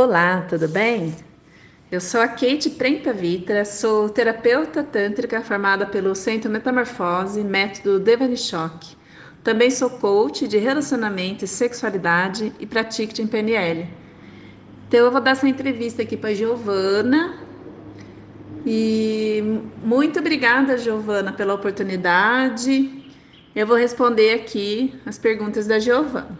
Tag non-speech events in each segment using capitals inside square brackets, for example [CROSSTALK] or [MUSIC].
Olá, tudo bem? Eu sou a Kate Prenta Vitra, sou terapeuta tântrica formada pelo Centro Metamorfose, método Devanishok. Também sou coach de relacionamento e sexualidade e pratico em PNL. Então eu vou dar essa entrevista aqui para a Giovana. E muito obrigada, Giovana, pela oportunidade. Eu vou responder aqui as perguntas da Giovana.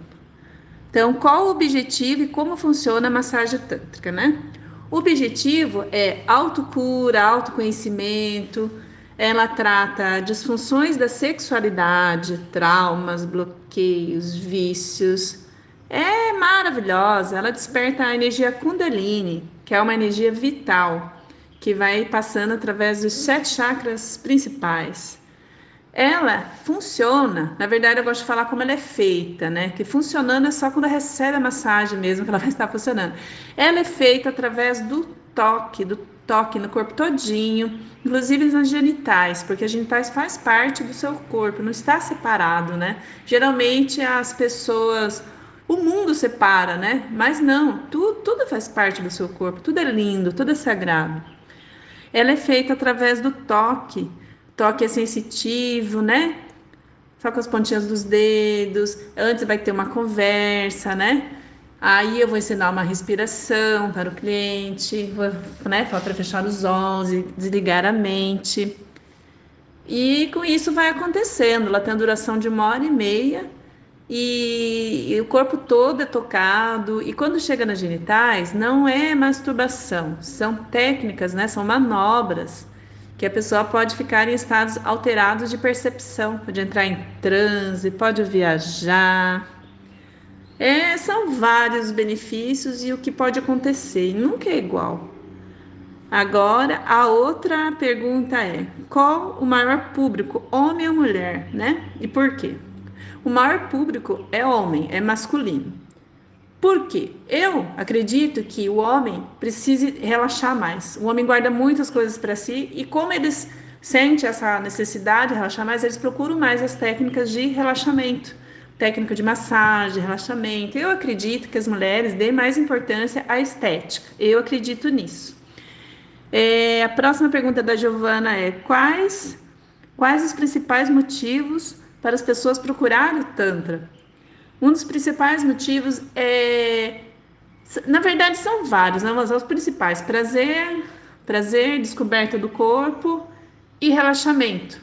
Então, qual o objetivo e como funciona a massagem tântrica, né? O objetivo é autocura, autoconhecimento. Ela trata disfunções da sexualidade, traumas, bloqueios, vícios. É maravilhosa. Ela desperta a energia Kundalini, que é uma energia vital que vai passando através dos sete chakras principais ela funciona. Na verdade, eu gosto de falar como ela é feita, né? Que funcionando é só quando recebe a massagem mesmo que ela [LAUGHS] vai estar funcionando. Ela é feita através do toque, do toque no corpo todinho, inclusive nas genitais, porque as genitais faz parte do seu corpo, não está separado, né? Geralmente as pessoas o mundo separa, né? Mas não, tudo, tudo faz parte do seu corpo, tudo é lindo, tudo é sagrado. Ela é feita através do toque toque é sensitivo, né? Só com as pontinhas dos dedos. Antes vai ter uma conversa, né? Aí eu vou ensinar uma respiração para o cliente, vou, né? Para fechar os olhos desligar a mente. E com isso vai acontecendo. Ela tem a duração de uma hora e meia e, e, o corpo todo é tocado. E quando chega nas genitais, não é masturbação, são técnicas, né? São manobras que a pessoa pode ficar em estados alterados de percepção, pode entrar em transe, pode viajar. É, são vários benefícios e o que pode acontecer, nunca é igual. Agora, a outra pergunta é: qual o maior público, homem ou mulher, né? E por quê? O maior público é homem, é masculino. Por quê? Eu acredito que o homem precise relaxar mais. O homem guarda muitas coisas para si e como eles sentem essa necessidade de relaxar mais, eles procuram mais as técnicas de relaxamento, técnica de massagem, relaxamento. Eu acredito que as mulheres dêem mais importância à estética. Eu acredito nisso. É, a próxima pergunta da Giovana é: quais quais os principais motivos para as pessoas procurarem o tantra? Um dos principais motivos é. Na verdade, são vários, né? mas os principais: prazer, prazer, descoberta do corpo e relaxamento.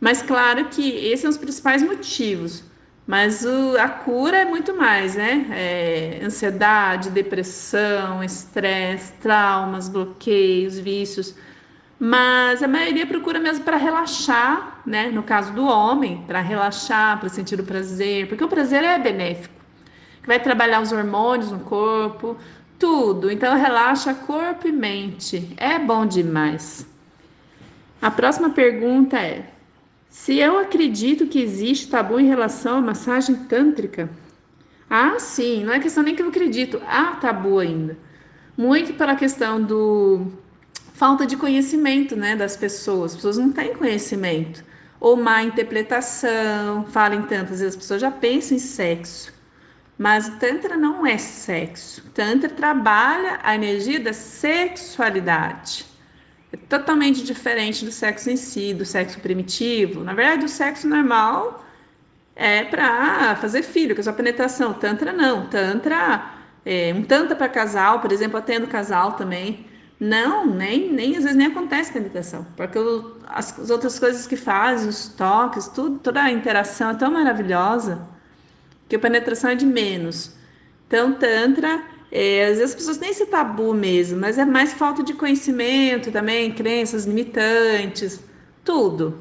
Mas claro que esses são os principais motivos. Mas o, a cura é muito mais, né? É, ansiedade, depressão, estresse, traumas, bloqueios, vícios mas a maioria procura mesmo para relaxar, né? No caso do homem, para relaxar, para sentir o prazer, porque o prazer é benéfico, vai trabalhar os hormônios no corpo, tudo. Então relaxa corpo e mente, é bom demais. A próxima pergunta é: se eu acredito que existe tabu em relação à massagem tântrica? Ah, sim, não é questão nem que eu acredito, há tabu ainda. Muito pela questão do falta de conhecimento né, das pessoas. As pessoas não têm conhecimento. Ou má interpretação, falem tantas vezes, as pessoas já pensam em sexo. Mas o Tantra não é sexo. O Tantra trabalha a energia da sexualidade. É totalmente diferente do sexo em si, do sexo primitivo. Na verdade, o sexo normal é para fazer filho, que é só penetração. Tantra não. Tantra, é, um Tantra para casal, por exemplo, atendo casal também. Não, nem, nem às vezes nem acontece penetração, porque o, as, as, outras coisas que fazem, os toques, tudo, toda a interação é tão maravilhosa que a penetração é de menos. Então, Tantra, é, às vezes as pessoas nem se tabu mesmo, mas é mais falta de conhecimento também, crenças limitantes, tudo.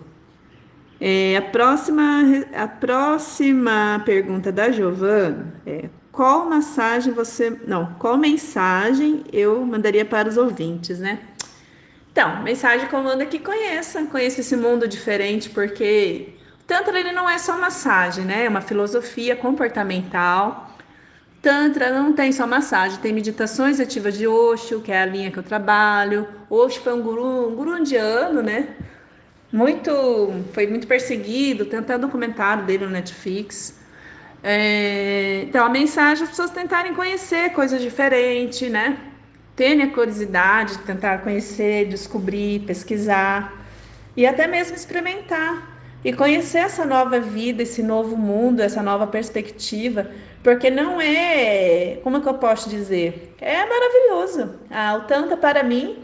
É, a, próxima, a próxima pergunta da Giovana é qual massagem você. Não, qual mensagem eu mandaria para os ouvintes, né? Então, mensagem mando é que conheça, conheça esse mundo diferente, porque o Tantra ele não é só massagem, né? É uma filosofia comportamental. Tantra não tem só massagem, tem meditações ativas de Osho, que é a linha que eu trabalho. Osho foi um guru, um guru indiano, né? Muito, foi muito perseguido, tem até um documentário dele no Netflix. É, então, a mensagem é as pessoas tentarem conhecer coisas diferentes, né? Terem a curiosidade de tentar conhecer, descobrir, pesquisar e até mesmo experimentar e conhecer essa nova vida, esse novo mundo, essa nova perspectiva, porque não é, como é que eu posso dizer? É maravilhoso. Ah, o Tantra para mim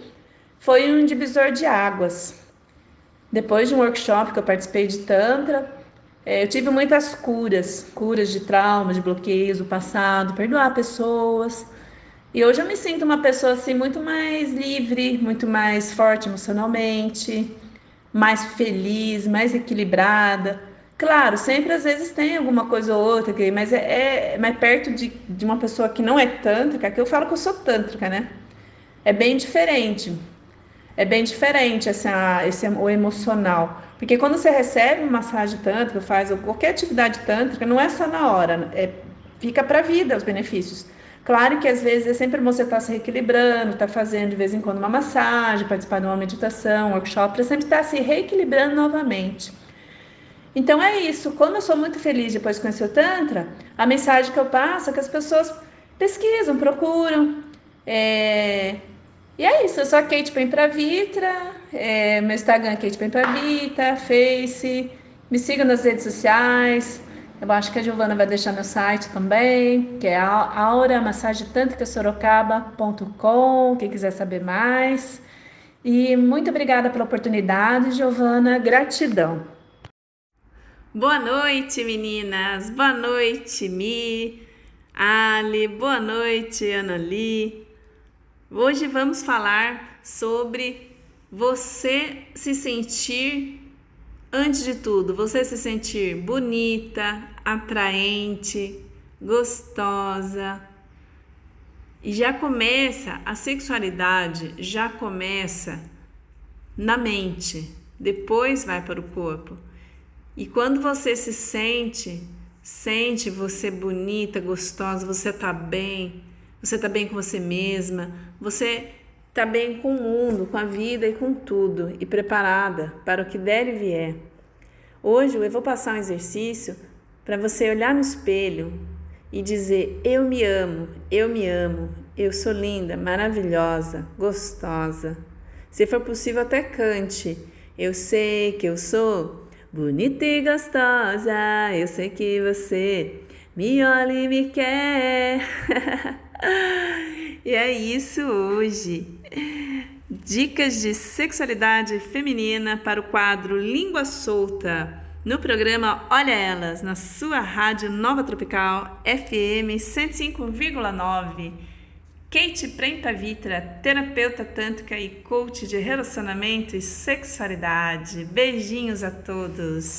foi um divisor de águas. Depois de um workshop que eu participei de Tantra, é, eu tive muitas curas, curas de traumas, de bloqueios do passado, perdoar pessoas. E hoje eu me sinto uma pessoa assim muito mais livre, muito mais forte emocionalmente, mais feliz, mais equilibrada. Claro, sempre às vezes tem alguma coisa ou outra, mas é, é mais perto de, de uma pessoa que não é tântrica, que eu falo que eu sou tântrica, né? É bem diferente. É bem diferente essa, esse, o emocional. Porque quando você recebe uma massagem tântrica, faz qualquer atividade tântrica, não é só na hora, é, fica para a vida os benefícios. Claro que às vezes é sempre você estar tá se reequilibrando, está fazendo de vez em quando uma massagem, participar de uma meditação, um workshop, para sempre estar tá se reequilibrando novamente. Então é isso. Quando eu sou muito feliz depois de conhecer o Tantra, a mensagem que eu passo é que as pessoas pesquisam, procuram. É... E é isso, eu sou a Kate Pen pra Vitra, é... meu Instagram é Kate Pen pra Vita, Face, me sigam nas redes sociais. Eu acho que a Giovana vai deixar meu site também, que é auramassagetantricasorocaba.com, quem quiser saber mais. E muito obrigada pela oportunidade, Giovana. Gratidão. Boa noite, meninas. Boa noite, Mi, Ali. Boa noite, Anali. Hoje vamos falar sobre você se sentir Antes de tudo, você se sentir bonita, atraente, gostosa. E já começa, a sexualidade já começa na mente, depois vai para o corpo. E quando você se sente, sente você bonita, gostosa, você tá bem, você tá bem com você mesma, você está bem com o mundo, com a vida e com tudo, e preparada para o que der e vier. Hoje eu vou passar um exercício para você olhar no espelho e dizer: Eu me amo, eu me amo, eu sou linda, maravilhosa, gostosa. Se for possível, até cante. Eu sei que eu sou bonita e gostosa, eu sei que você me olha e me quer. [LAUGHS] [LAUGHS] e é isso hoje. Dicas de sexualidade feminina para o quadro Língua Solta, no programa Olha Elas, na sua rádio Nova Tropical FM 105,9. Kate Prenta Vitra, terapeuta tântrica e coach de relacionamento e sexualidade. Beijinhos a todos!